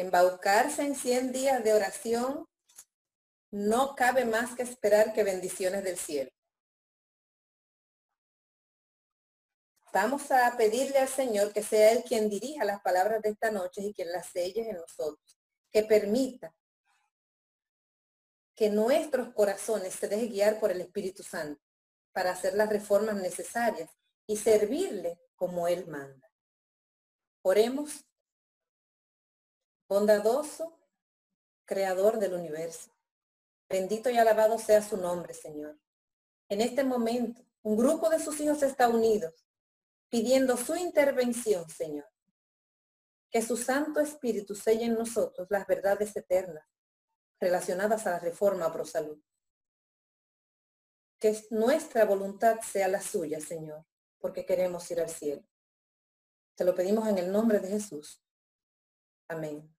embaucarse en 100 días de oración, no cabe más que esperar que bendiciones del cielo. Vamos a pedirle al Señor que sea Él quien dirija las palabras de esta noche y quien las selle en nosotros, que permita que nuestros corazones se dejen guiar por el Espíritu Santo para hacer las reformas necesarias y servirle como Él manda. Oremos. Bondadoso, Creador del universo. Bendito y alabado sea su nombre, Señor. En este momento, un grupo de sus hijos está unido, pidiendo su intervención, Señor. Que su Santo Espíritu selle en nosotros las verdades eternas relacionadas a la reforma pro salud. Que nuestra voluntad sea la suya, Señor, porque queremos ir al cielo. Te lo pedimos en el nombre de Jesús. Amén.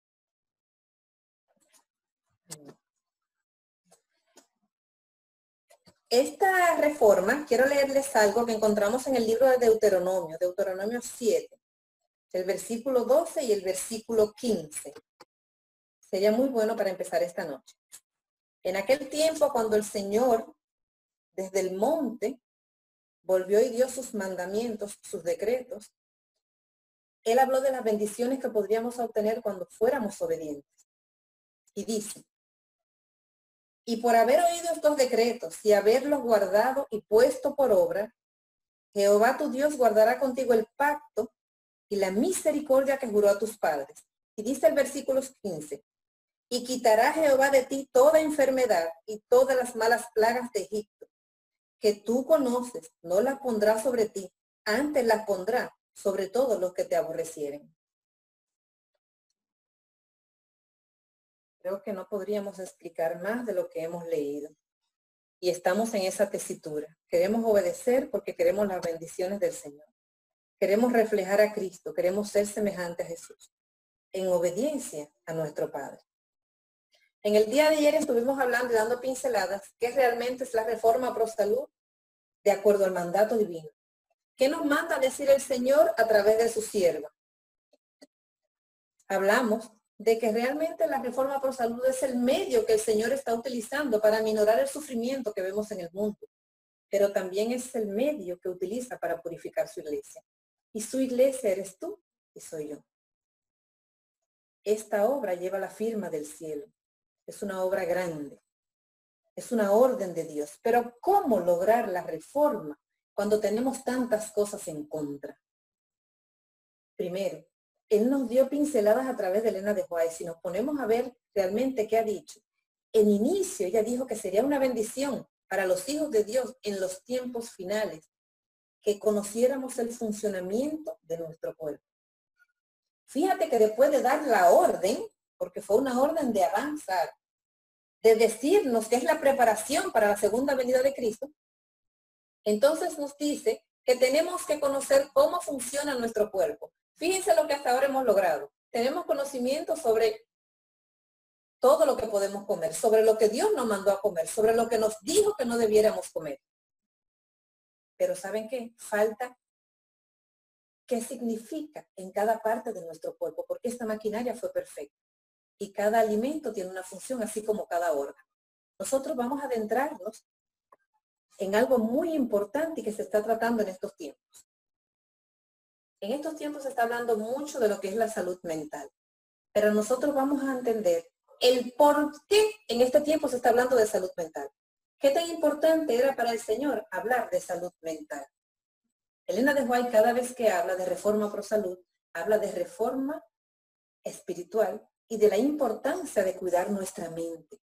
Esta reforma, quiero leerles algo que encontramos en el libro de Deuteronomio, Deuteronomio 7, el versículo 12 y el versículo 15. Sería muy bueno para empezar esta noche. En aquel tiempo, cuando el Señor, desde el monte, volvió y dio sus mandamientos, sus decretos, él habló de las bendiciones que podríamos obtener cuando fuéramos obedientes. Y dice, y por haber oído estos decretos y haberlos guardado y puesto por obra, Jehová tu Dios guardará contigo el pacto y la misericordia que juró a tus padres. Y dice el versículo 15, y quitará Jehová de ti toda enfermedad y todas las malas plagas de Egipto, que tú conoces, no las pondrá sobre ti, antes las pondrá sobre todos los que te aborrecieren. Creo que no podríamos explicar más de lo que hemos leído. Y estamos en esa tesitura. Queremos obedecer porque queremos las bendiciones del Señor. Queremos reflejar a Cristo, queremos ser semejantes a Jesús, en obediencia a nuestro Padre. En el día de ayer estuvimos hablando y dando pinceladas que realmente es la reforma pro salud de acuerdo al mandato divino. ¿Qué nos manda decir el Señor a través de su sierva? Hablamos de que realmente la reforma pro salud es el medio que el Señor está utilizando para minorar el sufrimiento que vemos en el mundo, pero también es el medio que utiliza para purificar su iglesia. Y su iglesia eres tú y soy yo. Esta obra lleva la firma del cielo. Es una obra grande. Es una orden de Dios. Pero ¿cómo lograr la reforma cuando tenemos tantas cosas en contra? Primero, él nos dio pinceladas a través de Elena de Juárez. Si nos ponemos a ver realmente qué ha dicho, en inicio ella dijo que sería una bendición para los hijos de Dios en los tiempos finales que conociéramos el funcionamiento de nuestro cuerpo. Fíjate que después de dar la orden, porque fue una orden de avanzar, de decirnos que es la preparación para la segunda venida de Cristo, entonces nos dice que tenemos que conocer cómo funciona nuestro cuerpo. Fíjense lo que hasta ahora hemos logrado. Tenemos conocimiento sobre todo lo que podemos comer, sobre lo que Dios nos mandó a comer, sobre lo que nos dijo que no debiéramos comer. Pero ¿saben qué? Falta qué significa en cada parte de nuestro cuerpo, porque esta maquinaria fue perfecta. Y cada alimento tiene una función, así como cada órgano. Nosotros vamos a adentrarnos en algo muy importante que se está tratando en estos tiempos. En estos tiempos se está hablando mucho de lo que es la salud mental, pero nosotros vamos a entender el por qué en este tiempo se está hablando de salud mental. ¿Qué tan importante era para el Señor hablar de salud mental? Elena de White cada vez que habla de reforma pro salud, habla de reforma espiritual y de la importancia de cuidar nuestra mente.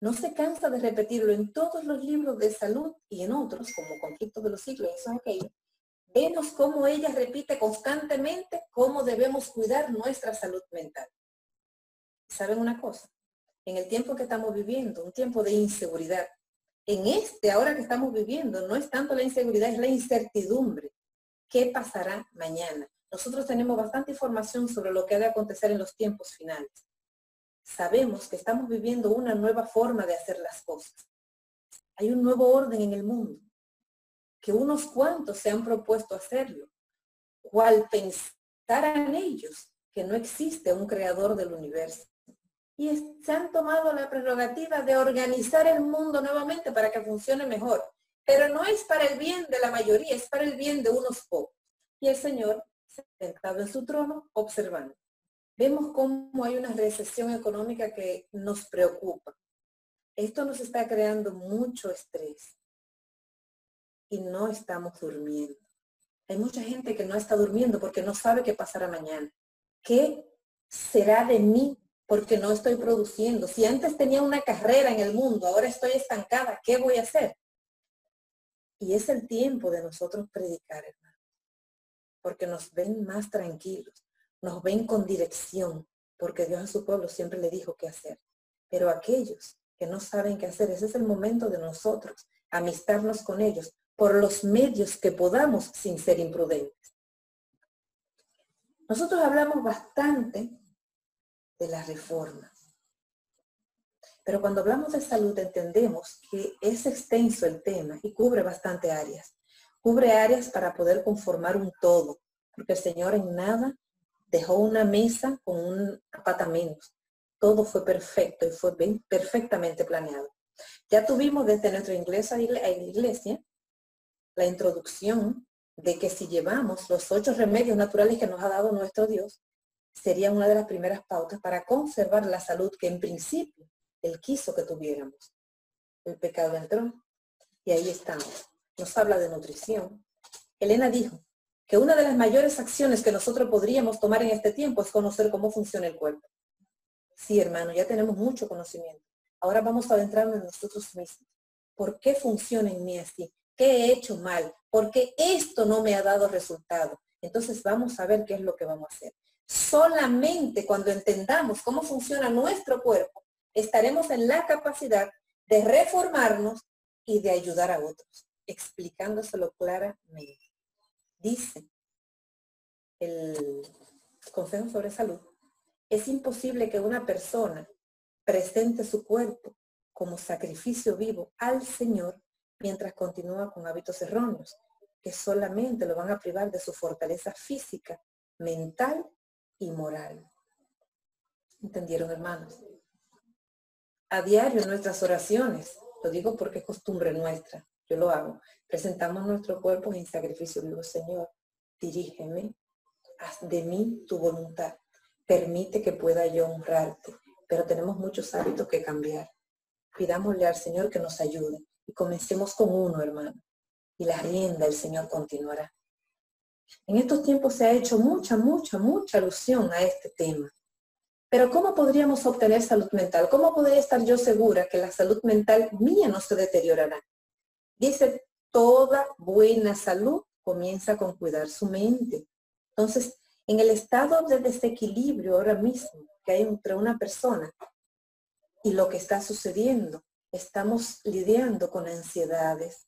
No se cansa de repetirlo en todos los libros de salud y en otros, como Conflictos de los Siglos, eso es aquello, vemos cómo ella repite constantemente cómo debemos cuidar nuestra salud mental. ¿Saben una cosa? En el tiempo que estamos viviendo, un tiempo de inseguridad, en este ahora que estamos viviendo, no es tanto la inseguridad, es la incertidumbre. ¿Qué pasará mañana? Nosotros tenemos bastante información sobre lo que ha de acontecer en los tiempos finales. Sabemos que estamos viviendo una nueva forma de hacer las cosas. Hay un nuevo orden en el mundo que unos cuantos se han propuesto hacerlo, cual pensaran ellos que no existe un creador del universo. Y se han tomado la prerrogativa de organizar el mundo nuevamente para que funcione mejor. Pero no es para el bien de la mayoría, es para el bien de unos pocos. Y el Señor, sentado en su trono, observando. Vemos cómo hay una recesión económica que nos preocupa. Esto nos está creando mucho estrés y no estamos durmiendo. Hay mucha gente que no está durmiendo porque no sabe qué pasará mañana. ¿Qué será de mí porque no estoy produciendo? Si antes tenía una carrera en el mundo, ahora estoy estancada, ¿qué voy a hacer? Y es el tiempo de nosotros predicar, hermano, porque nos ven más tranquilos, nos ven con dirección, porque Dios a su pueblo siempre le dijo qué hacer. Pero aquellos que no saben qué hacer, ese es el momento de nosotros, amistarnos con ellos por los medios que podamos sin ser imprudentes. Nosotros hablamos bastante de la reforma. Pero cuando hablamos de salud entendemos que es extenso el tema y cubre bastante áreas. Cubre áreas para poder conformar un todo, porque el Señor en nada dejó una mesa con un pata menos. Todo fue perfecto y fue perfectamente planeado. Ya tuvimos desde nuestra iglesia, iglesia la introducción de que si llevamos los ocho remedios naturales que nos ha dado nuestro Dios, sería una de las primeras pautas para conservar la salud que en principio Él quiso que tuviéramos. El pecado entró y ahí estamos. Nos habla de nutrición. Elena dijo que una de las mayores acciones que nosotros podríamos tomar en este tiempo es conocer cómo funciona el cuerpo. Sí, hermano, ya tenemos mucho conocimiento. Ahora vamos a adentrarnos en nosotros mismos. ¿Por qué funciona en mí así? ¿Qué he hecho mal? ¿Por qué esto no me ha dado resultado? Entonces vamos a ver qué es lo que vamos a hacer. Solamente cuando entendamos cómo funciona nuestro cuerpo, estaremos en la capacidad de reformarnos y de ayudar a otros, explicándoselo claramente. Dice el Consejo sobre Salud, es imposible que una persona presente su cuerpo como sacrificio vivo al Señor mientras continúa con hábitos erróneos, que solamente lo van a privar de su fortaleza física, mental y moral. ¿Entendieron, hermanos? A diario nuestras oraciones, lo digo porque es costumbre nuestra, yo lo hago, presentamos nuestro cuerpo en sacrificio vivo, Señor, dirígeme, haz de mí tu voluntad, permite que pueda yo honrarte, pero tenemos muchos hábitos que cambiar. Pidámosle al Señor que nos ayude y comencemos con uno, hermano. Y la rienda el Señor continuará. En estos tiempos se ha hecho mucha, mucha, mucha alusión a este tema. Pero ¿cómo podríamos obtener salud mental? ¿Cómo podría estar yo segura que la salud mental mía no se deteriorará? Dice, toda buena salud comienza con cuidar su mente. Entonces, en el estado de desequilibrio ahora mismo que hay entre una persona y lo que está sucediendo, estamos lidiando con ansiedades,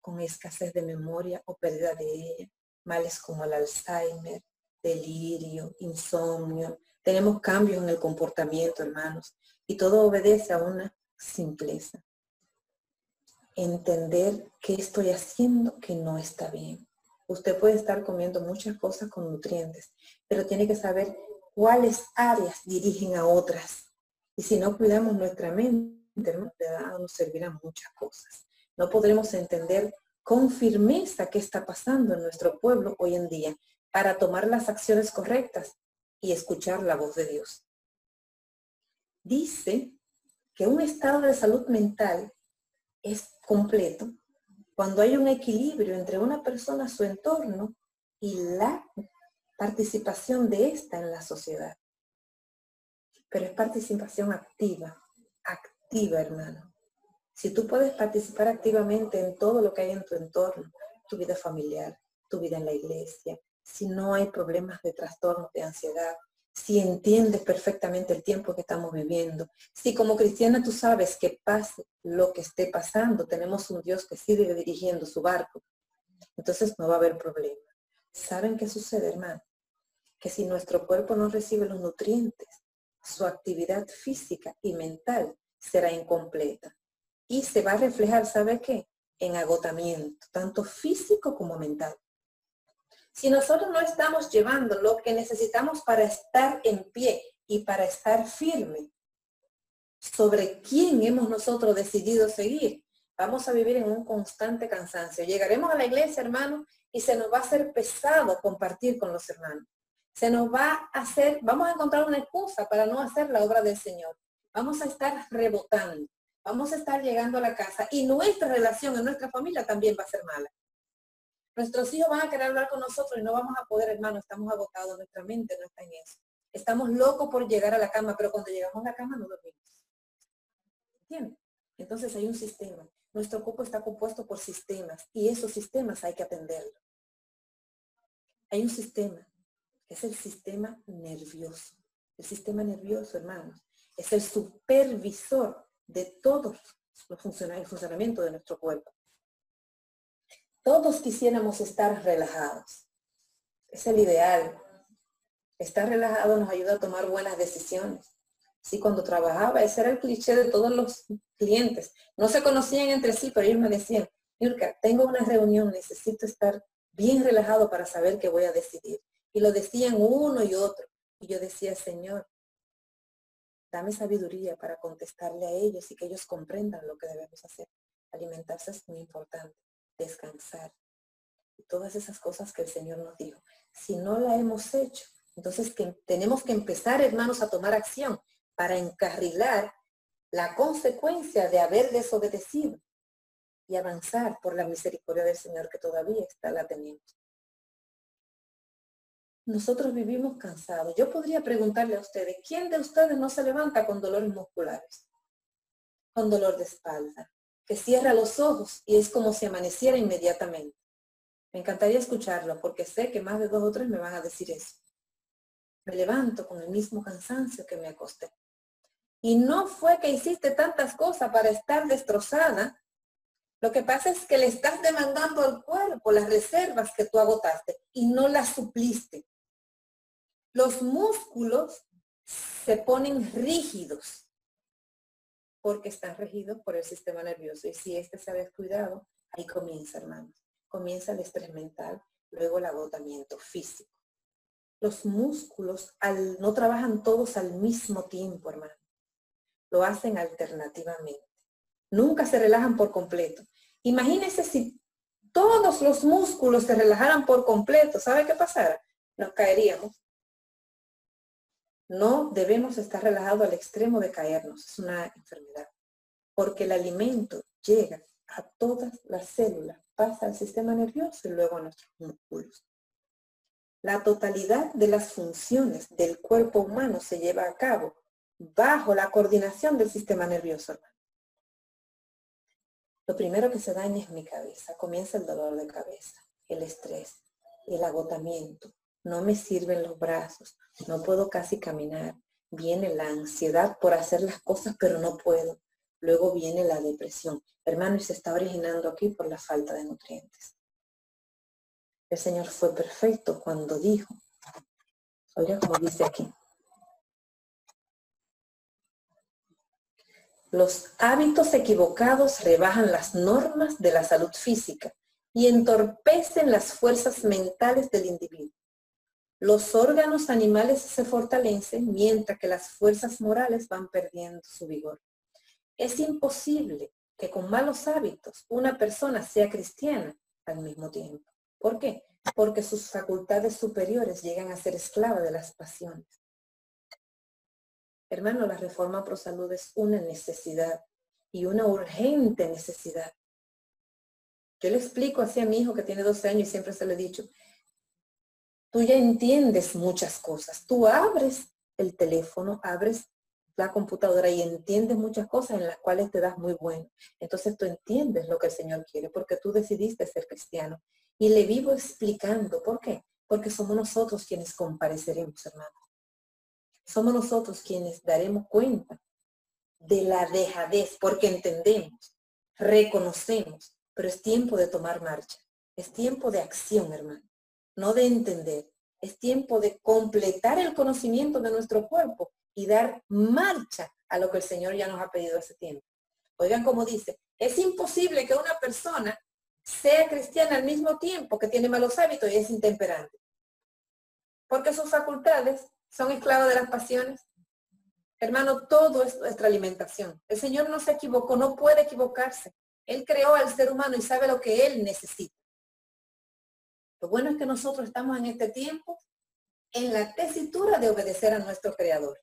con escasez de memoria o pérdida de ella, males como el Alzheimer, delirio, insomnio. Tenemos cambios en el comportamiento, hermanos, y todo obedece a una simpleza. Entender qué estoy haciendo que no está bien. Usted puede estar comiendo muchas cosas con nutrientes, pero tiene que saber cuáles áreas dirigen a otras. Y si no cuidamos nuestra mente, nos servirán muchas cosas. No podremos entender con firmeza qué está pasando en nuestro pueblo hoy en día para tomar las acciones correctas y escuchar la voz de Dios. Dice que un estado de salud mental es completo cuando hay un equilibrio entre una persona, su entorno y la participación de ésta en la sociedad. Pero es participación activa, activa, hermano. Si tú puedes participar activamente en todo lo que hay en tu entorno, tu vida familiar, tu vida en la iglesia, si no hay problemas de trastorno, de ansiedad, si entiendes perfectamente el tiempo que estamos viviendo, si como cristiana tú sabes que pase lo que esté pasando, tenemos un Dios que sigue dirigiendo su barco, entonces no va a haber problema. ¿Saben qué sucede, hermano? Que si nuestro cuerpo no recibe los nutrientes, su actividad física y mental será incompleta. Y se va a reflejar, ¿sabe qué? En agotamiento, tanto físico como mental. Si nosotros no estamos llevando lo que necesitamos para estar en pie y para estar firme sobre quién hemos nosotros decidido seguir, vamos a vivir en un constante cansancio. Llegaremos a la iglesia, hermano, y se nos va a hacer pesado compartir con los hermanos. Se nos va a hacer, vamos a encontrar una excusa para no hacer la obra del Señor. Vamos a estar rebotando, vamos a estar llegando a la casa y nuestra relación en nuestra familia también va a ser mala. Nuestros hijos van a querer hablar con nosotros y no vamos a poder, hermano, estamos agotados, nuestra mente no está en eso. Estamos locos por llegar a la cama, pero cuando llegamos a la cama no dormimos. ¿Entiendes? Entonces hay un sistema. Nuestro cuerpo está compuesto por sistemas y esos sistemas hay que atenderlos. Hay un sistema, es el sistema nervioso. El sistema nervioso, hermanos, es el supervisor de todos los funcionamientos, el funcionamiento de nuestro cuerpo. Todos quisiéramos estar relajados. Es el ideal. Estar relajado nos ayuda a tomar buenas decisiones. Sí, cuando trabajaba, ese era el cliché de todos los clientes. No se conocían entre sí, pero ellos me decían, Yurka, tengo una reunión, necesito estar bien relajado para saber qué voy a decidir. Y lo decían uno y otro. Y yo decía, Señor, dame sabiduría para contestarle a ellos y que ellos comprendan lo que debemos hacer. Alimentarse es muy importante, descansar. Todas esas cosas que el Señor nos dijo. Si no la hemos hecho, entonces tenemos que empezar, hermanos, a tomar acción para encarrilar la consecuencia de haber desobedecido y avanzar por la misericordia del Señor que todavía está la tenemos. Nosotros vivimos cansados. Yo podría preguntarle a ustedes, ¿quién de ustedes no se levanta con dolores musculares? Con dolor de espalda, que cierra los ojos y es como si amaneciera inmediatamente. Me encantaría escucharlo porque sé que más de dos o tres me van a decir eso. Me levanto con el mismo cansancio que me acosté. Y no fue que hiciste tantas cosas para estar destrozada. Lo que pasa es que le estás demandando al cuerpo las reservas que tú agotaste y no las supliste. Los músculos se ponen rígidos porque están regidos por el sistema nervioso. Y si este se ha descuidado, ahí comienza, hermanos. Comienza el estrés mental, luego el agotamiento físico. Los músculos no trabajan todos al mismo tiempo, hermano lo hacen alternativamente. Nunca se relajan por completo. Imagínense si todos los músculos se relajaran por completo, ¿sabe qué pasara? Nos caeríamos. No debemos estar relajados al extremo de caernos, es una enfermedad, porque el alimento llega a todas las células, pasa al sistema nervioso y luego a nuestros músculos. La totalidad de las funciones del cuerpo humano se lleva a cabo bajo la coordinación del sistema nervioso. Lo primero que se daña es mi cabeza. Comienza el dolor de cabeza, el estrés, el agotamiento. No me sirven los brazos, no puedo casi caminar. Viene la ansiedad por hacer las cosas, pero no puedo. Luego viene la depresión. Hermano, y se está originando aquí por la falta de nutrientes. El Señor fue perfecto cuando dijo, oiga como dice aquí, Los hábitos equivocados rebajan las normas de la salud física y entorpecen las fuerzas mentales del individuo. Los órganos animales se fortalecen mientras que las fuerzas morales van perdiendo su vigor. Es imposible que con malos hábitos una persona sea cristiana al mismo tiempo. ¿Por qué? Porque sus facultades superiores llegan a ser esclavas de las pasiones. Hermano, la reforma pro salud es una necesidad y una urgente necesidad. Yo le explico así a mi hijo que tiene 12 años y siempre se lo he dicho, tú ya entiendes muchas cosas. Tú abres el teléfono, abres la computadora y entiendes muchas cosas en las cuales te das muy bueno. Entonces tú entiendes lo que el Señor quiere porque tú decidiste ser cristiano. Y le vivo explicando, ¿por qué? Porque somos nosotros quienes compareceremos, hermano somos nosotros quienes daremos cuenta de la dejadez, porque entendemos, reconocemos, pero es tiempo de tomar marcha. Es tiempo de acción, hermano, no de entender. Es tiempo de completar el conocimiento de nuestro cuerpo y dar marcha a lo que el Señor ya nos ha pedido hace tiempo. Oigan como dice, es imposible que una persona sea cristiana al mismo tiempo que tiene malos hábitos y es intemperante. Porque sus facultades son esclavos de las pasiones. Hermano, todo es nuestra alimentación. El Señor no se equivocó, no puede equivocarse. Él creó al ser humano y sabe lo que Él necesita. Lo bueno es que nosotros estamos en este tiempo en la tesitura de obedecer a nuestro Creador.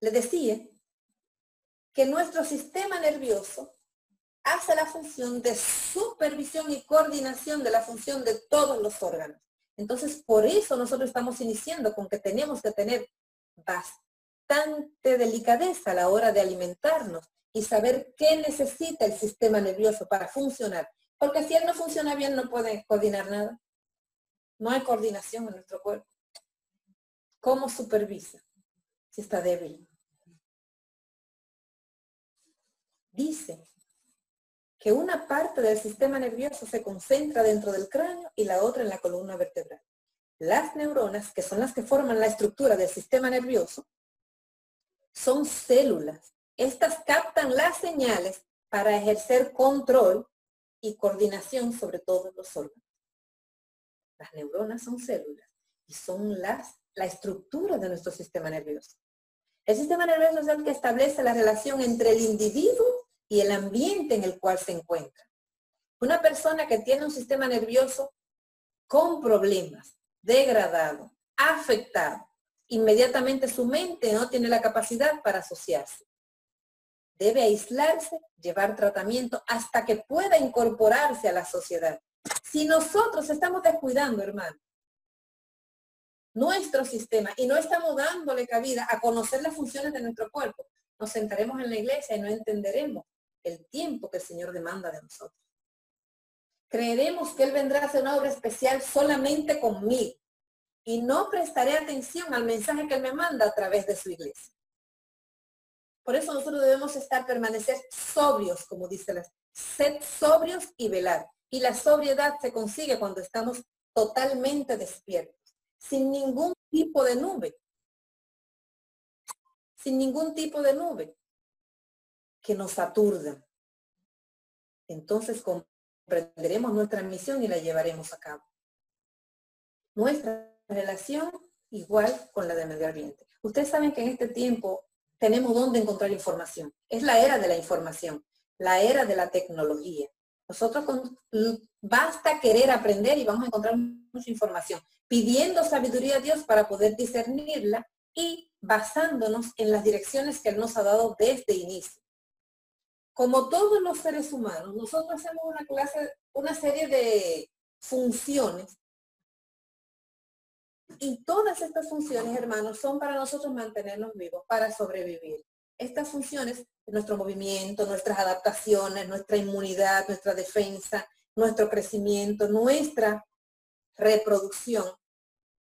Le decía que nuestro sistema nervioso hace la función de supervisión y coordinación de la función de todos los órganos. Entonces, por eso nosotros estamos iniciando con que tenemos que tener bastante delicadeza a la hora de alimentarnos y saber qué necesita el sistema nervioso para funcionar. Porque si él no funciona bien, no puede coordinar nada. No hay coordinación en nuestro cuerpo. ¿Cómo supervisa si está débil? Dice que una parte del sistema nervioso se concentra dentro del cráneo y la otra en la columna vertebral. Las neuronas, que son las que forman la estructura del sistema nervioso, son células. Estas captan las señales para ejercer control y coordinación sobre todos los órganos. Las neuronas son células y son las, la estructura de nuestro sistema nervioso. El sistema nervioso es el que establece la relación entre el individuo y el ambiente en el cual se encuentra. Una persona que tiene un sistema nervioso con problemas, degradado, afectado, inmediatamente su mente no tiene la capacidad para asociarse. Debe aislarse, llevar tratamiento hasta que pueda incorporarse a la sociedad. Si nosotros estamos descuidando, hermano, nuestro sistema y no estamos dándole cabida a conocer las funciones de nuestro cuerpo, nos sentaremos en la iglesia y no entenderemos el tiempo que el Señor demanda de nosotros. Creeremos que Él vendrá a hacer una obra especial solamente conmigo y no prestaré atención al mensaje que Él me manda a través de su iglesia. Por eso nosotros debemos estar, permanecer sobrios, como dice la sed sobrios y velar. Y la sobriedad se consigue cuando estamos totalmente despiertos, sin ningún tipo de nube. Sin ningún tipo de nube que nos aturdan. Entonces comprenderemos nuestra misión y la llevaremos a cabo. Nuestra relación igual con la de medio ambiente. Ustedes saben que en este tiempo tenemos dónde encontrar información. Es la era de la información, la era de la tecnología. Nosotros basta querer aprender y vamos a encontrar mucha información, pidiendo sabiduría a Dios para poder discernirla y basándonos en las direcciones que Él nos ha dado desde inicio como todos los seres humanos, nosotros hacemos una clase, una serie de funciones. Y todas estas funciones, hermanos, son para nosotros mantenernos vivos, para sobrevivir. Estas funciones, nuestro movimiento, nuestras adaptaciones, nuestra inmunidad, nuestra defensa, nuestro crecimiento, nuestra reproducción,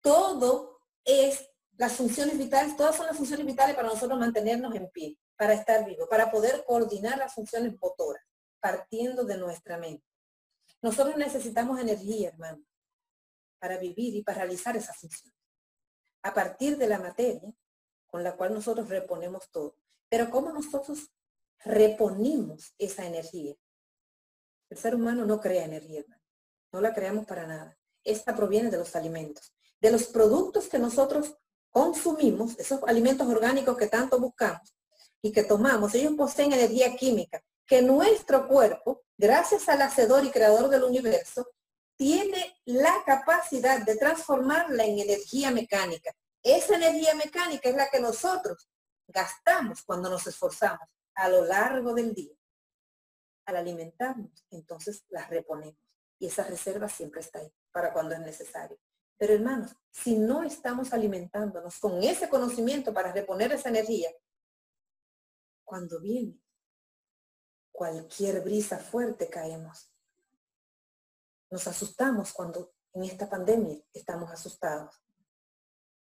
todo es las funciones vitales, todas son las funciones vitales para nosotros mantenernos en pie para estar vivo, para poder coordinar las funciones motoras, partiendo de nuestra mente. Nosotros necesitamos energía, hermano, para vivir y para realizar esas funciones. A partir de la materia con la cual nosotros reponemos todo. Pero ¿cómo nosotros reponemos esa energía? El ser humano no crea energía. No la creamos para nada. Esta proviene de los alimentos, de los productos que nosotros consumimos, esos alimentos orgánicos que tanto buscamos, y que tomamos, ellos poseen energía química, que nuestro cuerpo, gracias al hacedor y creador del universo, tiene la capacidad de transformarla en energía mecánica. Esa energía mecánica es la que nosotros gastamos cuando nos esforzamos a lo largo del día. Al alimentarnos, entonces las reponemos. Y esa reserva siempre está ahí para cuando es necesario. Pero hermanos, si no estamos alimentándonos con ese conocimiento para reponer esa energía, cuando viene cualquier brisa fuerte caemos. Nos asustamos cuando en esta pandemia estamos asustados.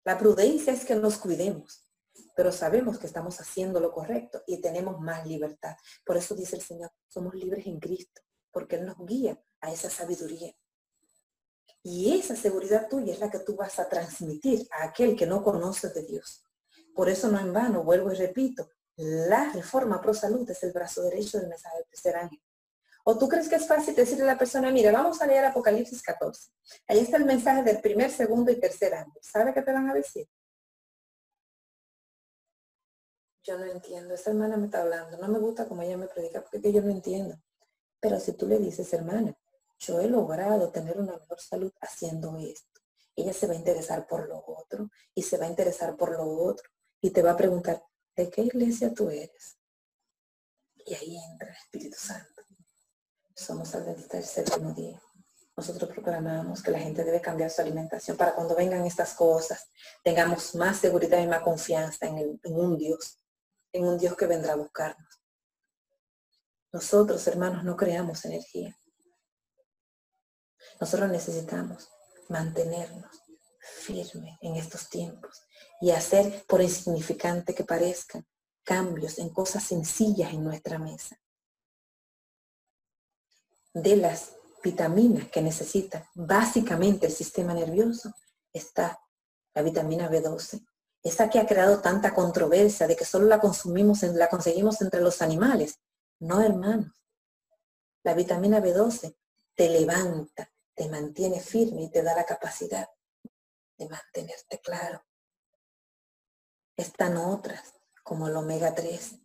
La prudencia es que nos cuidemos, pero sabemos que estamos haciendo lo correcto y tenemos más libertad. Por eso dice el Señor, somos libres en Cristo, porque Él nos guía a esa sabiduría. Y esa seguridad tuya es la que tú vas a transmitir a aquel que no conoce de Dios. Por eso no en vano, vuelvo y repito, la reforma pro salud es el brazo derecho del mensaje del tercer ángel. ¿O tú crees que es fácil decirle a la persona, mira, vamos a leer Apocalipsis 14? Ahí está el mensaje del primer, segundo y tercer año. ¿Sabe qué te van a decir? Yo no entiendo, esta hermana me está hablando, no me gusta como ella me predica porque yo no entiendo. Pero si tú le dices, hermana, yo he logrado tener una mejor salud haciendo esto, ella se va a interesar por lo otro y se va a interesar por lo otro y te va a preguntar, ¿de qué iglesia tú eres? Y ahí entra el Espíritu Santo. Somos adventistas del séptimo día. Nosotros proclamamos que la gente debe cambiar su alimentación para cuando vengan estas cosas tengamos más seguridad y más confianza en, en un Dios, en un Dios que vendrá a buscarnos. Nosotros, hermanos, no creamos energía. Nosotros necesitamos mantenernos firmes en estos tiempos y hacer, por insignificante que parezcan, cambios en cosas sencillas en nuestra mesa. De las vitaminas que necesita básicamente el sistema nervioso está la vitamina B12. Esa que ha creado tanta controversia de que solo la consumimos, la conseguimos entre los animales. No, hermanos. La vitamina B12 te levanta, te mantiene firme y te da la capacidad de mantenerte claro. Están otras, como el omega 3,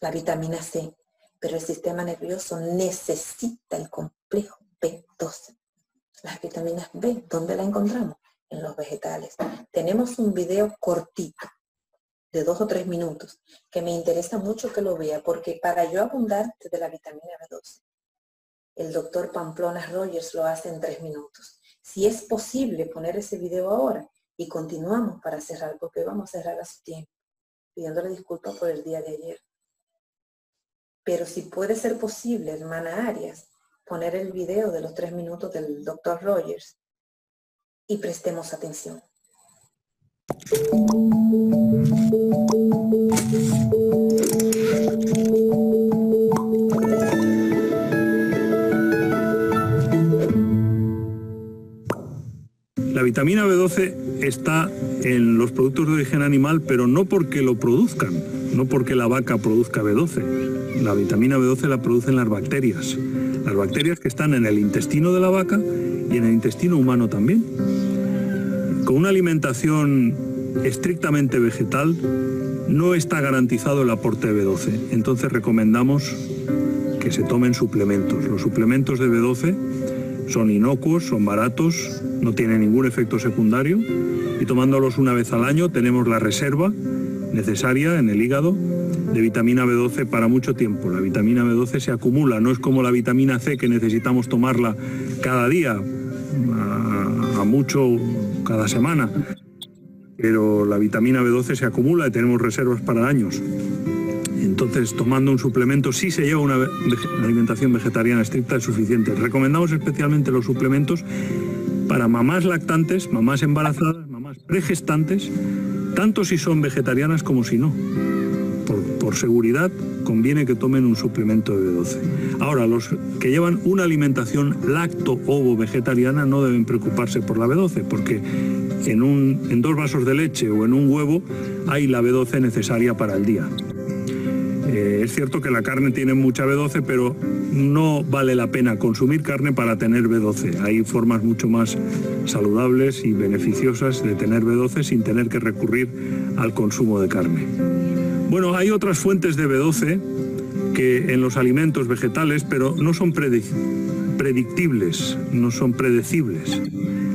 la vitamina C, pero el sistema nervioso necesita el complejo B12. Las vitaminas B, ¿dónde la encontramos? En los vegetales. Tenemos un video cortito de dos o tres minutos que me interesa mucho que lo vea porque para yo abundar de la vitamina B12 el doctor Pamplona Rogers lo hace en tres minutos. Si es posible poner ese video ahora y continuamos para cerrar, porque vamos a cerrar a su tiempo, pidiéndole disculpas por el día de ayer. Pero si puede ser posible, hermana Arias, poner el video de los tres minutos del doctor Rogers y prestemos atención. La vitamina B12 está en los productos de origen animal, pero no porque lo produzcan, no porque la vaca produzca B12. La vitamina B12 la producen las bacterias, las bacterias que están en el intestino de la vaca y en el intestino humano también. Con una alimentación estrictamente vegetal no está garantizado el aporte de B12, entonces recomendamos que se tomen suplementos. Los suplementos de B12 son inocuos, son baratos, no tienen ningún efecto secundario y tomándolos una vez al año tenemos la reserva necesaria en el hígado de vitamina B12 para mucho tiempo. La vitamina B12 se acumula, no es como la vitamina C que necesitamos tomarla cada día, a, mucho cada semana, pero la vitamina B12 se acumula y tenemos reservas para años. Entonces, tomando un suplemento, si se lleva una alimentación vegetariana estricta, es suficiente. Recomendamos especialmente los suplementos para mamás lactantes, mamás embarazadas, mamás pregestantes, tanto si son vegetarianas como si no. Por, seguridad, conviene que tomen un suplemento de B12. Ahora, los que llevan una alimentación lacto-ovo vegetariana no deben preocuparse por la B12, porque en, en dos vasos de leche o en un huevo hay la B12 necesaria para el día. Eh, es cierto que la carne tiene mucha B12, pero no vale la pena consumir carne para tener B12. Hay formas mucho más saludables y beneficiosas de tener B12 sin tener que recurrir al consumo de carne. Bueno, hay otras fuentes de B12 que en los alimentos vegetales, pero no son predictibles, no son predecibles.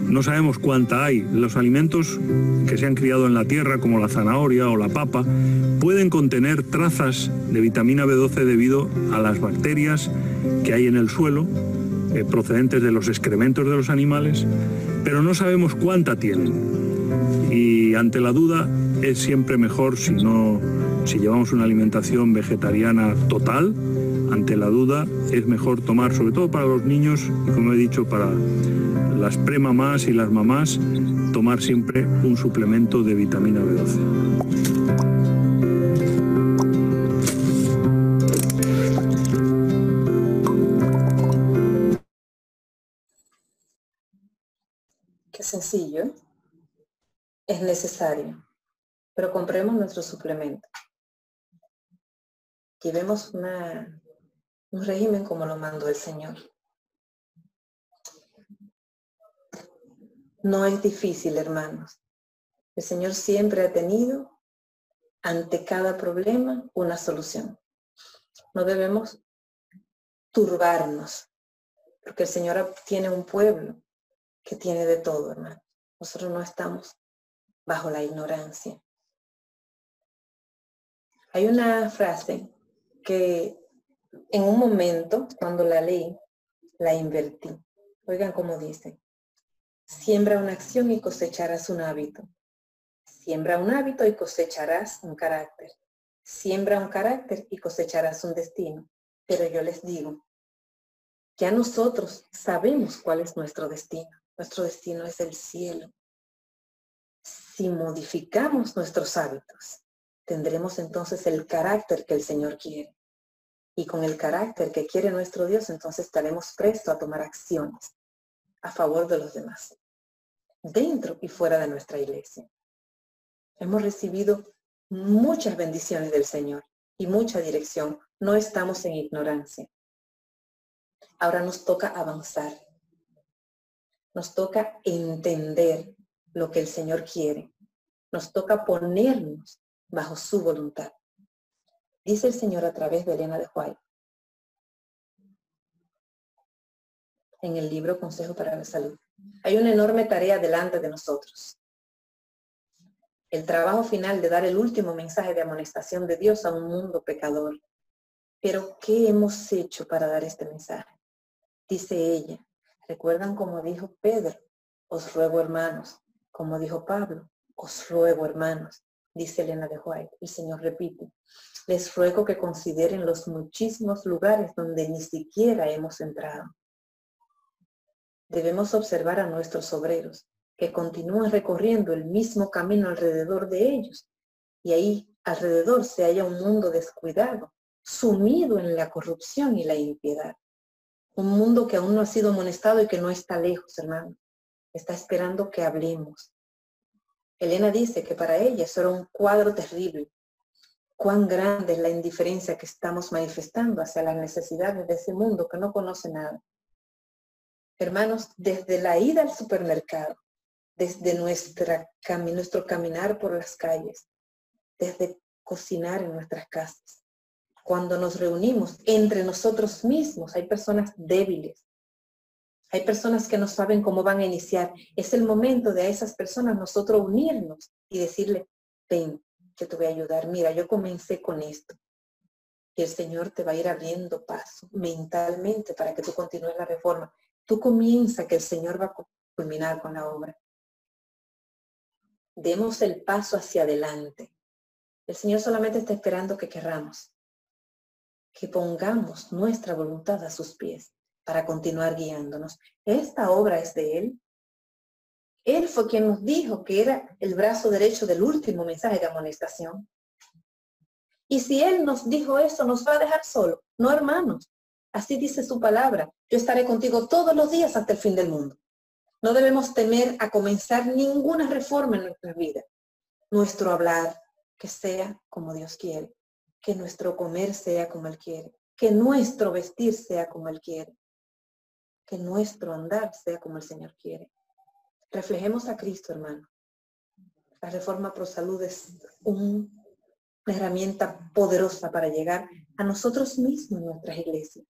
No sabemos cuánta hay. Los alimentos que se han criado en la tierra, como la zanahoria o la papa, pueden contener trazas de vitamina B12 debido a las bacterias que hay en el suelo, eh, procedentes de los excrementos de los animales, pero no sabemos cuánta tienen. Y ante la duda es siempre mejor si no si llevamos una alimentación vegetariana total, ante la duda es mejor tomar, sobre todo para los niños y como he dicho, para las premamás y las mamás, tomar siempre un suplemento de vitamina B12. Qué sencillo. Es necesario. Pero compremos nuestro suplemento. Llevemos una Un régimen como lo mandó el Señor. No es difícil, hermanos. El Señor siempre ha tenido ante cada problema una solución. No debemos turbarnos, porque el Señor tiene un pueblo que tiene de todo, hermano. Nosotros no estamos bajo la ignorancia. Hay una frase que en un momento, cuando la leí, la invertí. Oigan cómo dice. Siembra una acción y cosecharás un hábito. Siembra un hábito y cosecharás un carácter. Siembra un carácter y cosecharás un destino. Pero yo les digo, ya nosotros sabemos cuál es nuestro destino. Nuestro destino es el cielo. Si modificamos nuestros hábitos, tendremos entonces el carácter que el Señor quiere. Y con el carácter que quiere nuestro Dios, entonces estaremos prestos a tomar acciones a favor de los demás, dentro y fuera de nuestra iglesia. Hemos recibido muchas bendiciones del Señor y mucha dirección. No estamos en ignorancia. Ahora nos toca avanzar nos toca entender lo que el Señor quiere. Nos toca ponernos bajo su voluntad. Dice el Señor a través de Elena de White en el libro Consejo para la Salud. Hay una enorme tarea delante de nosotros. El trabajo final de dar el último mensaje de amonestación de Dios a un mundo pecador. Pero, ¿qué hemos hecho para dar este mensaje? Dice ella, Recuerdan como dijo Pedro, os ruego hermanos, como dijo Pablo, os ruego hermanos, dice Elena de White. El Señor repite, les ruego que consideren los muchísimos lugares donde ni siquiera hemos entrado. Debemos observar a nuestros obreros, que continúan recorriendo el mismo camino alrededor de ellos. Y ahí alrededor se halla un mundo descuidado, sumido en la corrupción y la impiedad. Un mundo que aún no ha sido amonestado y que no está lejos, hermano. Está esperando que hablemos. Elena dice que para ella eso era un cuadro terrible. Cuán grande es la indiferencia que estamos manifestando hacia las necesidades de ese mundo que no conoce nada. Hermanos, desde la ida al supermercado, desde nuestra, nuestro caminar por las calles, desde cocinar en nuestras casas, cuando nos reunimos entre nosotros mismos, hay personas débiles. Hay personas que no saben cómo van a iniciar. Es el momento de a esas personas nosotros unirnos y decirle, ven, que te voy a ayudar. Mira, yo comencé con esto. Y el Señor te va a ir abriendo paso mentalmente para que tú continúes la reforma. Tú comienza que el Señor va a culminar con la obra. Demos el paso hacia adelante. El Señor solamente está esperando que querramos que pongamos nuestra voluntad a sus pies para continuar guiándonos. Esta obra es de Él. Él fue quien nos dijo que era el brazo derecho del último mensaje de amonestación. Y si Él nos dijo eso, nos va a dejar solo. No, hermanos. Así dice su palabra. Yo estaré contigo todos los días hasta el fin del mundo. No debemos temer a comenzar ninguna reforma en nuestra vida. Nuestro hablar, que sea como Dios quiere que nuestro comer sea como Él quiere, que nuestro vestir sea como Él quiere, que nuestro andar sea como el Señor quiere. Reflejemos a Cristo, hermano. La reforma pro salud es una herramienta poderosa para llegar a nosotros mismos en nuestras iglesias.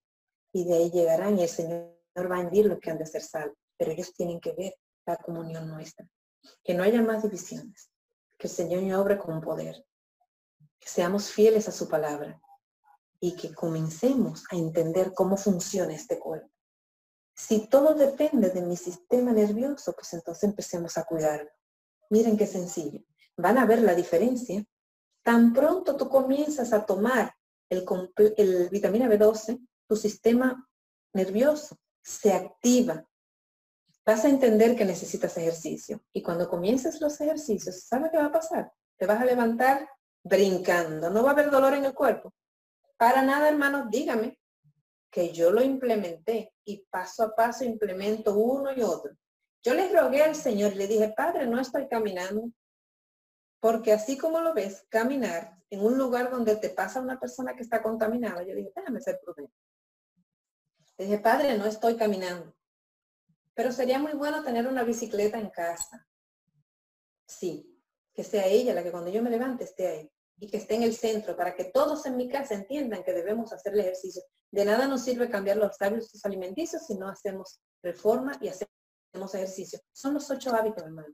Y de ahí llegarán y el Señor va a enviar lo que han de ser salvos. Pero ellos tienen que ver la comunión nuestra. Que no haya más divisiones. Que el Señor obre con poder que seamos fieles a su palabra y que comencemos a entender cómo funciona este cuerpo. Si todo depende de mi sistema nervioso, pues entonces empecemos a cuidarlo. Miren qué sencillo. Van a ver la diferencia. Tan pronto tú comienzas a tomar el, el vitamina B12, tu sistema nervioso se activa. Vas a entender que necesitas ejercicio. Y cuando comiences los ejercicios, ¿sabes qué va a pasar? Te vas a levantar brincando. No va a haber dolor en el cuerpo. Para nada, hermanos, dígame que yo lo implementé y paso a paso implemento uno y otro. Yo le rogué al Señor le dije, Padre, no estoy caminando. Porque así como lo ves, caminar en un lugar donde te pasa una persona que está contaminada, yo dije, déjame ser prudente. Dije, padre, no estoy caminando. Pero sería muy bueno tener una bicicleta en casa. Sí, que sea ella la que cuando yo me levante esté ahí y que esté en el centro para que todos en mi casa entiendan que debemos hacer el ejercicio. De nada nos sirve cambiar los hábitos alimenticios si no hacemos reforma y hacemos ejercicio. Son los ocho hábitos, hermano.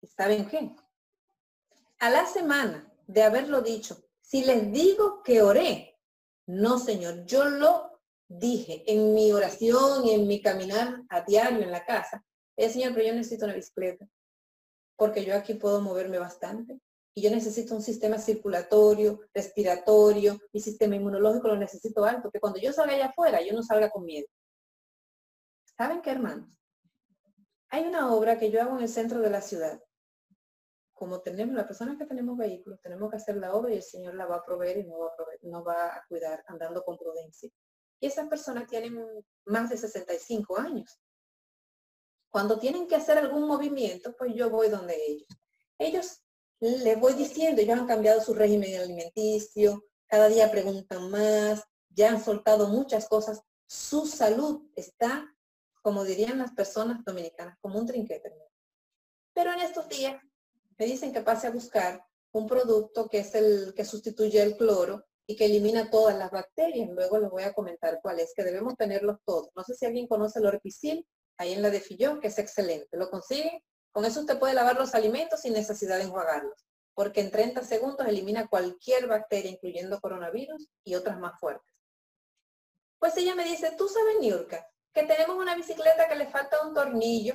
¿Y saben qué? A la semana de haberlo dicho, si les digo que oré, no, Señor, yo lo dije en mi oración en mi caminar a diario en la casa. el Señor, pero yo necesito una bicicleta, porque yo aquí puedo moverme bastante y yo necesito un sistema circulatorio, respiratorio, mi sistema inmunológico lo necesito alto, que cuando yo salga allá afuera, yo no salga con miedo. ¿Saben qué, hermanos? Hay una obra que yo hago en el centro de la ciudad. Como tenemos, las personas que tenemos vehículos, tenemos que hacer la obra y el Señor la va a proveer y no va a, no va a cuidar andando con prudencia. Esas personas tienen más de 65 años. Cuando tienen que hacer algún movimiento, pues yo voy donde ellos. Ellos les voy diciendo, ellos han cambiado su régimen alimenticio, cada día preguntan más, ya han soltado muchas cosas. Su salud está, como dirían las personas dominicanas, como un trinquete. Pero en estos días me dicen que pase a buscar un producto que es el que sustituye el cloro y que elimina todas las bacterias. Luego les voy a comentar cuál es, que debemos tenerlos todos. No sé si alguien conoce el orpicil, ahí en la de Fillón, que es excelente. ¿Lo consiguen? Con eso usted puede lavar los alimentos sin necesidad de enjuagarlos, porque en 30 segundos elimina cualquier bacteria, incluyendo coronavirus y otras más fuertes. Pues ella me dice, tú sabes, Niurka, que tenemos una bicicleta que le falta un tornillo.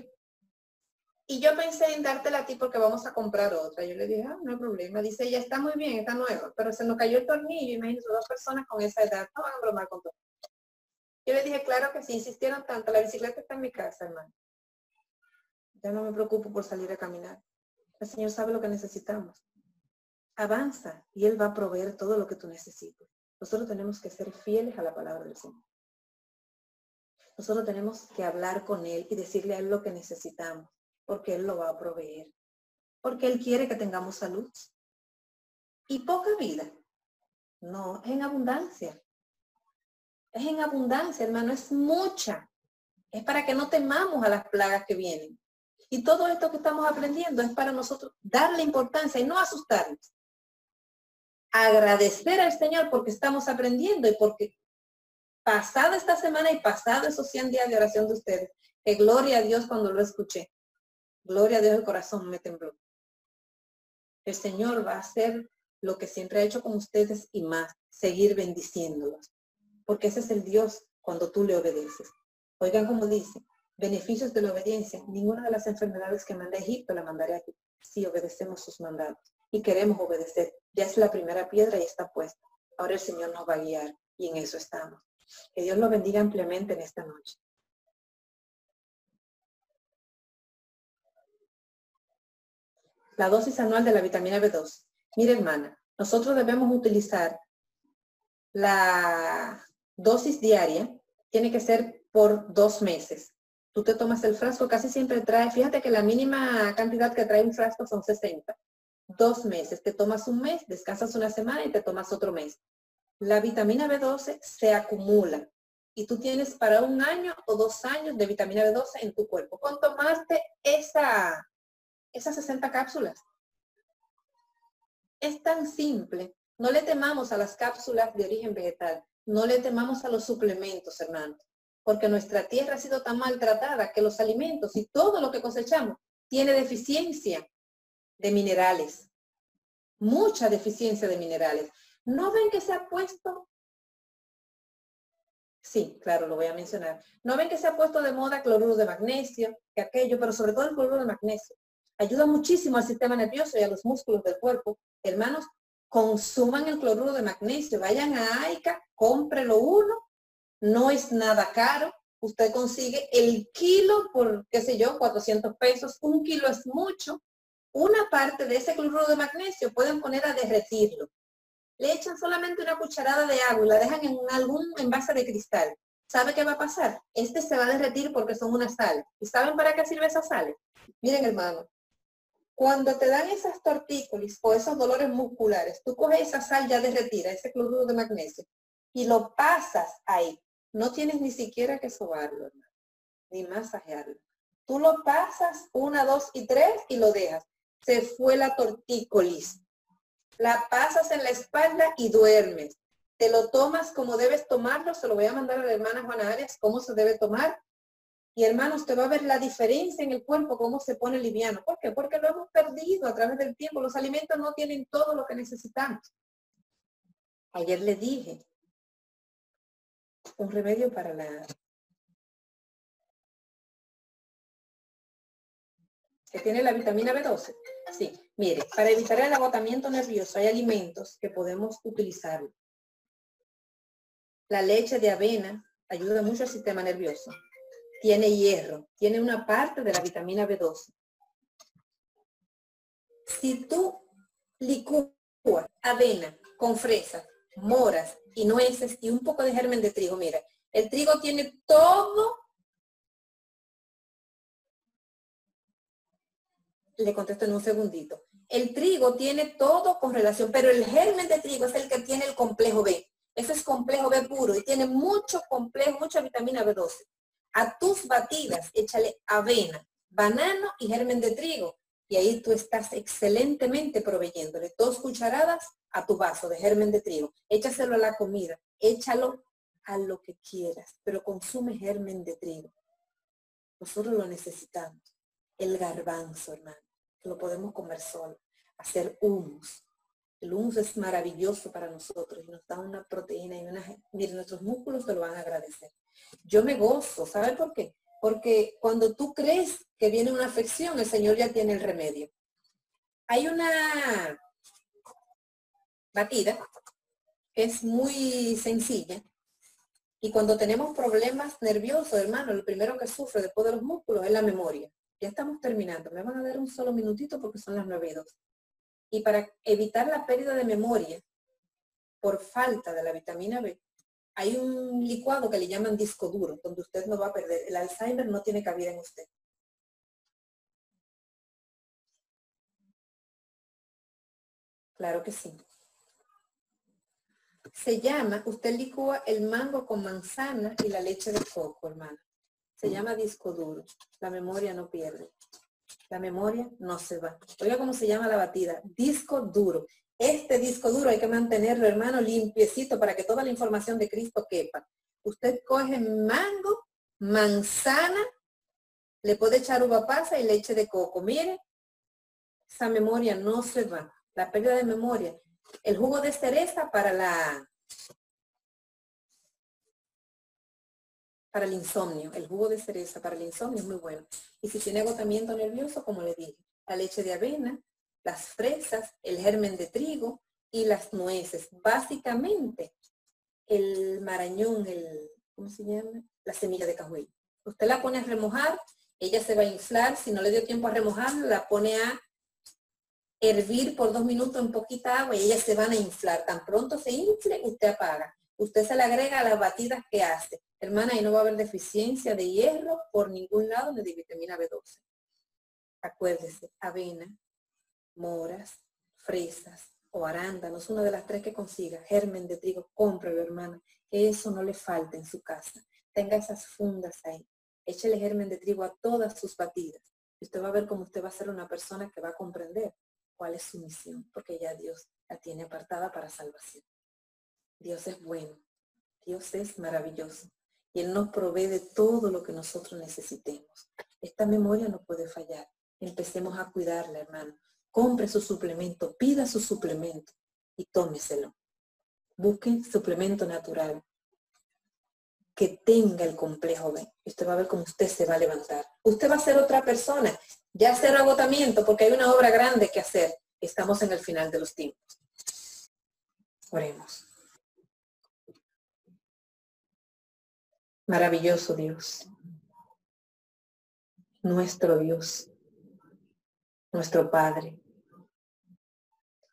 Y yo pensé en dártela a ti porque vamos a comprar otra. Yo le dije, ah, no hay problema. Dice, ella está muy bien, está nueva, pero se nos cayó el tornillo. Imagínense, dos personas con esa edad no van a bromar con todo. Yo le dije, claro que sí, insistieron tanto. La bicicleta está en mi casa, hermano. Ya no me preocupo por salir a caminar. El Señor sabe lo que necesitamos. Avanza y Él va a proveer todo lo que tú necesites. Nosotros tenemos que ser fieles a la palabra del Señor. Nosotros tenemos que hablar con Él y decirle a Él lo que necesitamos, porque Él lo va a proveer. Porque Él quiere que tengamos salud. Y poca vida. No, es en abundancia. Es en abundancia, hermano, es mucha. Es para que no temamos a las plagas que vienen. Y todo esto que estamos aprendiendo es para nosotros darle importancia y no asustarnos. Agradecer al Señor porque estamos aprendiendo y porque pasada esta semana y pasado esos 100 días de oración de ustedes, que gloria a Dios cuando lo escuché. Gloria a Dios, el corazón me tembló. El Señor va a hacer lo que siempre ha hecho con ustedes y más, seguir bendiciéndolos. Porque ese es el Dios cuando tú le obedeces. Oigan como dice, beneficios de la obediencia. Ninguna de las enfermedades que manda Egipto la mandaré aquí si obedecemos sus mandatos. Y queremos obedecer. Ya es la primera piedra y está puesta. Ahora el Señor nos va a guiar y en eso estamos. Que Dios lo bendiga ampliamente en esta noche. La dosis anual de la vitamina B2. Mire, hermana, nosotros debemos utilizar la dosis diaria, tiene que ser por dos meses tú te tomas el frasco, casi siempre trae, fíjate que la mínima cantidad que trae un frasco son 60. Dos meses, te tomas un mes, descansas una semana y te tomas otro mes. La vitamina B12 se acumula y tú tienes para un año o dos años de vitamina B12 en tu cuerpo. Con tomarte esa, esas 60 cápsulas. Es tan simple. No le temamos a las cápsulas de origen vegetal. No le temamos a los suplementos, hermanos porque nuestra tierra ha sido tan maltratada que los alimentos y todo lo que cosechamos tiene deficiencia de minerales, mucha deficiencia de minerales. ¿No ven que se ha puesto? Sí, claro, lo voy a mencionar. ¿No ven que se ha puesto de moda cloruro de magnesio, que aquello, pero sobre todo el cloruro de magnesio? Ayuda muchísimo al sistema nervioso y a los músculos del cuerpo. Hermanos, consuman el cloruro de magnesio, vayan a AICA, cómprelo uno no es nada caro. Usted consigue el kilo por, qué sé yo, 400 pesos. Un kilo es mucho. Una parte de ese cloruro de magnesio pueden poner a derretirlo. Le echan solamente una cucharada de agua y la dejan en algún envase de cristal. ¿Sabe qué va a pasar? Este se va a derretir porque son unas sales. ¿Y saben para qué sirve esa sal? Miren, hermano, cuando te dan esas tortícolis o esos dolores musculares, tú coges esa sal ya derretida, ese cloruro de magnesio, y lo pasas ahí no tienes ni siquiera que sobarlo, ni masajearlo. Tú lo pasas una, dos y tres y lo dejas. Se fue la tortícolis. La pasas en la espalda y duermes. Te lo tomas como debes tomarlo. Se lo voy a mandar a la hermana Juana Arias cómo se debe tomar. Y hermano, usted va a ver la diferencia en el cuerpo, cómo se pone liviano. ¿Por qué? Porque lo hemos perdido a través del tiempo. Los alimentos no tienen todo lo que necesitamos. Ayer le dije, un remedio para la... que tiene la vitamina B12. Sí, mire, para evitar el agotamiento nervioso hay alimentos que podemos utilizar. La leche de avena ayuda mucho al sistema nervioso. Tiene hierro, tiene una parte de la vitamina B12. Si tú licúas avena con fresas, moras y nueces y un poco de germen de trigo. Mira, el trigo tiene todo. Le contesto en un segundito. El trigo tiene todo con relación, pero el germen de trigo es el que tiene el complejo B. Ese es complejo B puro y tiene mucho complejo, mucha vitamina B12. A tus batidas, échale avena, banano y germen de trigo. Y ahí tú estás excelentemente proveyéndole dos cucharadas a tu vaso de germen de trigo. Échaselo a la comida. Échalo a lo que quieras, pero consume germen de trigo. Nosotros lo necesitamos. El garbanzo, hermano, lo podemos comer solo. Hacer humus. El humus es maravilloso para nosotros y nos da una proteína y una... Miren, nuestros músculos te lo van a agradecer. Yo me gozo, ¿sabe por qué? Porque cuando tú crees que viene una afección, el Señor ya tiene el remedio. Hay una batida es muy sencilla y cuando tenemos problemas nerviosos, hermano, lo primero que sufre después de los músculos es la memoria. Ya estamos terminando. Me van a dar un solo minutito porque son las nueve y dos. Y para evitar la pérdida de memoria por falta de la vitamina B, hay un licuado que le llaman disco duro, donde usted no va a perder. El Alzheimer no tiene cabida en usted. Claro que sí. Se llama, usted licúa el mango con manzana y la leche de coco, hermano. Se llama disco duro. La memoria no pierde. La memoria no se va. Oiga cómo se llama la batida. Disco duro. Este disco duro hay que mantenerlo, hermano, limpiecito para que toda la información de Cristo quepa. Usted coge mango, manzana, le puede echar uva pasa y leche de coco. Mire, esa memoria no se va. La pérdida de memoria. El jugo de cereza para la para el insomnio. El jugo de cereza para el insomnio es muy bueno. Y si tiene agotamiento nervioso, como le dije, la leche de avena, las fresas, el germen de trigo y las nueces. Básicamente, el marañón, el, ¿cómo se llama? La semilla de cajuel. Usted la pone a remojar, ella se va a inflar. Si no le dio tiempo a remojar, la pone a hervir por dos minutos en poquita agua y ellas se van a inflar. Tan pronto se infle, usted apaga. Usted se le agrega a las batidas que hace. Hermana, y no va a haber deficiencia de hierro por ningún lado ni de vitamina B12. Acuérdese, avena, moras, fresas o arándanos, una de las tres que consiga, germen de trigo, cómprelo, hermana, que eso no le falte en su casa. Tenga esas fundas ahí. Échele germen de trigo a todas sus batidas. Y usted va a ver cómo usted va a ser una persona que va a comprender cuál es su misión, porque ya Dios la tiene apartada para salvación. Dios es bueno, Dios es maravilloso y Él nos provee de todo lo que nosotros necesitemos. Esta memoria no puede fallar. Empecemos a cuidarla, hermano compre su suplemento, pida su suplemento y tómeselo. Busque suplemento natural que tenga el complejo B. Usted va a ver cómo usted se va a levantar. Usted va a ser otra persona. Ya cero agotamiento porque hay una obra grande que hacer. Estamos en el final de los tiempos. Oremos. Maravilloso Dios. Nuestro Dios nuestro Padre.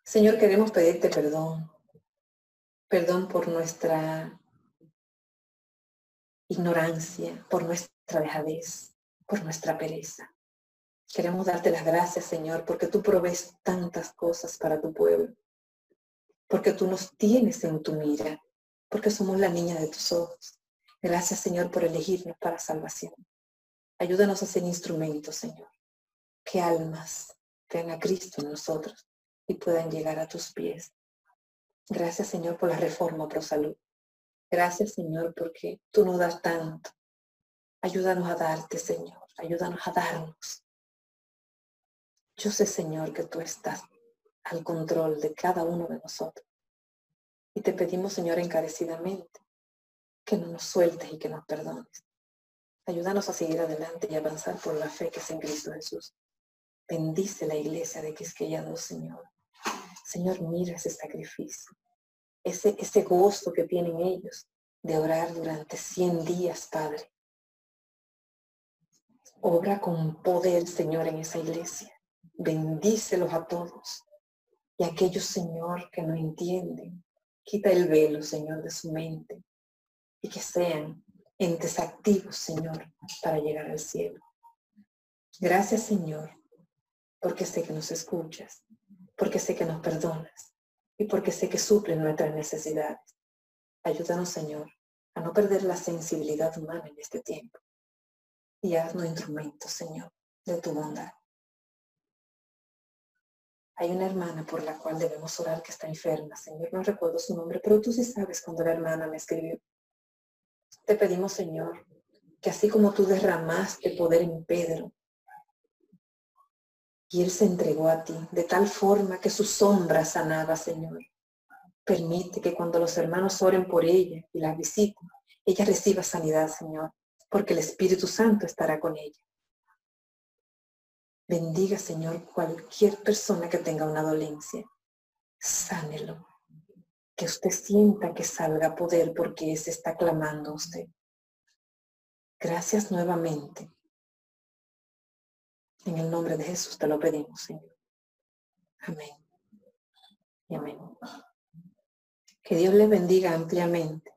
Señor, queremos pedirte perdón. Perdón por nuestra ignorancia, por nuestra dejadez, por nuestra pereza. Queremos darte las gracias, Señor, porque tú provees tantas cosas para tu pueblo, porque tú nos tienes en tu mira, porque somos la niña de tus ojos. Gracias, Señor, por elegirnos para salvación. Ayúdanos a ser instrumentos, Señor. Que almas vean a Cristo en nosotros y puedan llegar a tus pies. Gracias, Señor, por la reforma pro salud. Gracias, Señor, porque tú nos das tanto. Ayúdanos a darte, Señor. Ayúdanos a darnos. Yo sé, Señor, que tú estás al control de cada uno de nosotros. Y te pedimos, Señor, encarecidamente, que no nos sueltes y que nos perdones. Ayúdanos a seguir adelante y avanzar por la fe que es en Cristo Jesús. Bendice la iglesia de Quisqueya Señor. Señor, mira ese sacrificio, ese, ese gozo que tienen ellos de orar durante 100 días, Padre. Obra con poder, Señor, en esa iglesia. Bendícelos a todos. Y aquellos, Señor, que no entienden, quita el velo, Señor, de su mente. Y que sean entes activos, Señor, para llegar al cielo. Gracias, Señor, porque sé que nos escuchas, porque sé que nos perdonas y porque sé que suplen nuestras necesidades. Ayúdanos, Señor, a no perder la sensibilidad humana en este tiempo y haznos instrumentos, Señor, de tu bondad. Hay una hermana por la cual debemos orar que está enferma. Señor, no recuerdo su nombre, pero tú sí sabes cuando la hermana me escribió. Te pedimos, Señor, que así como tú derramaste poder en Pedro, y él se entregó a ti de tal forma que su sombra sanaba, Señor. Permite que cuando los hermanos oren por ella y la visiten, ella reciba sanidad, Señor, porque el Espíritu Santo estará con ella. Bendiga, Señor, cualquier persona que tenga una dolencia. Sánelo. Que usted sienta que salga poder porque ese está clamando usted. Gracias nuevamente en el nombre de Jesús te lo pedimos, Señor. Amén. Y amén. Que Dios les bendiga ampliamente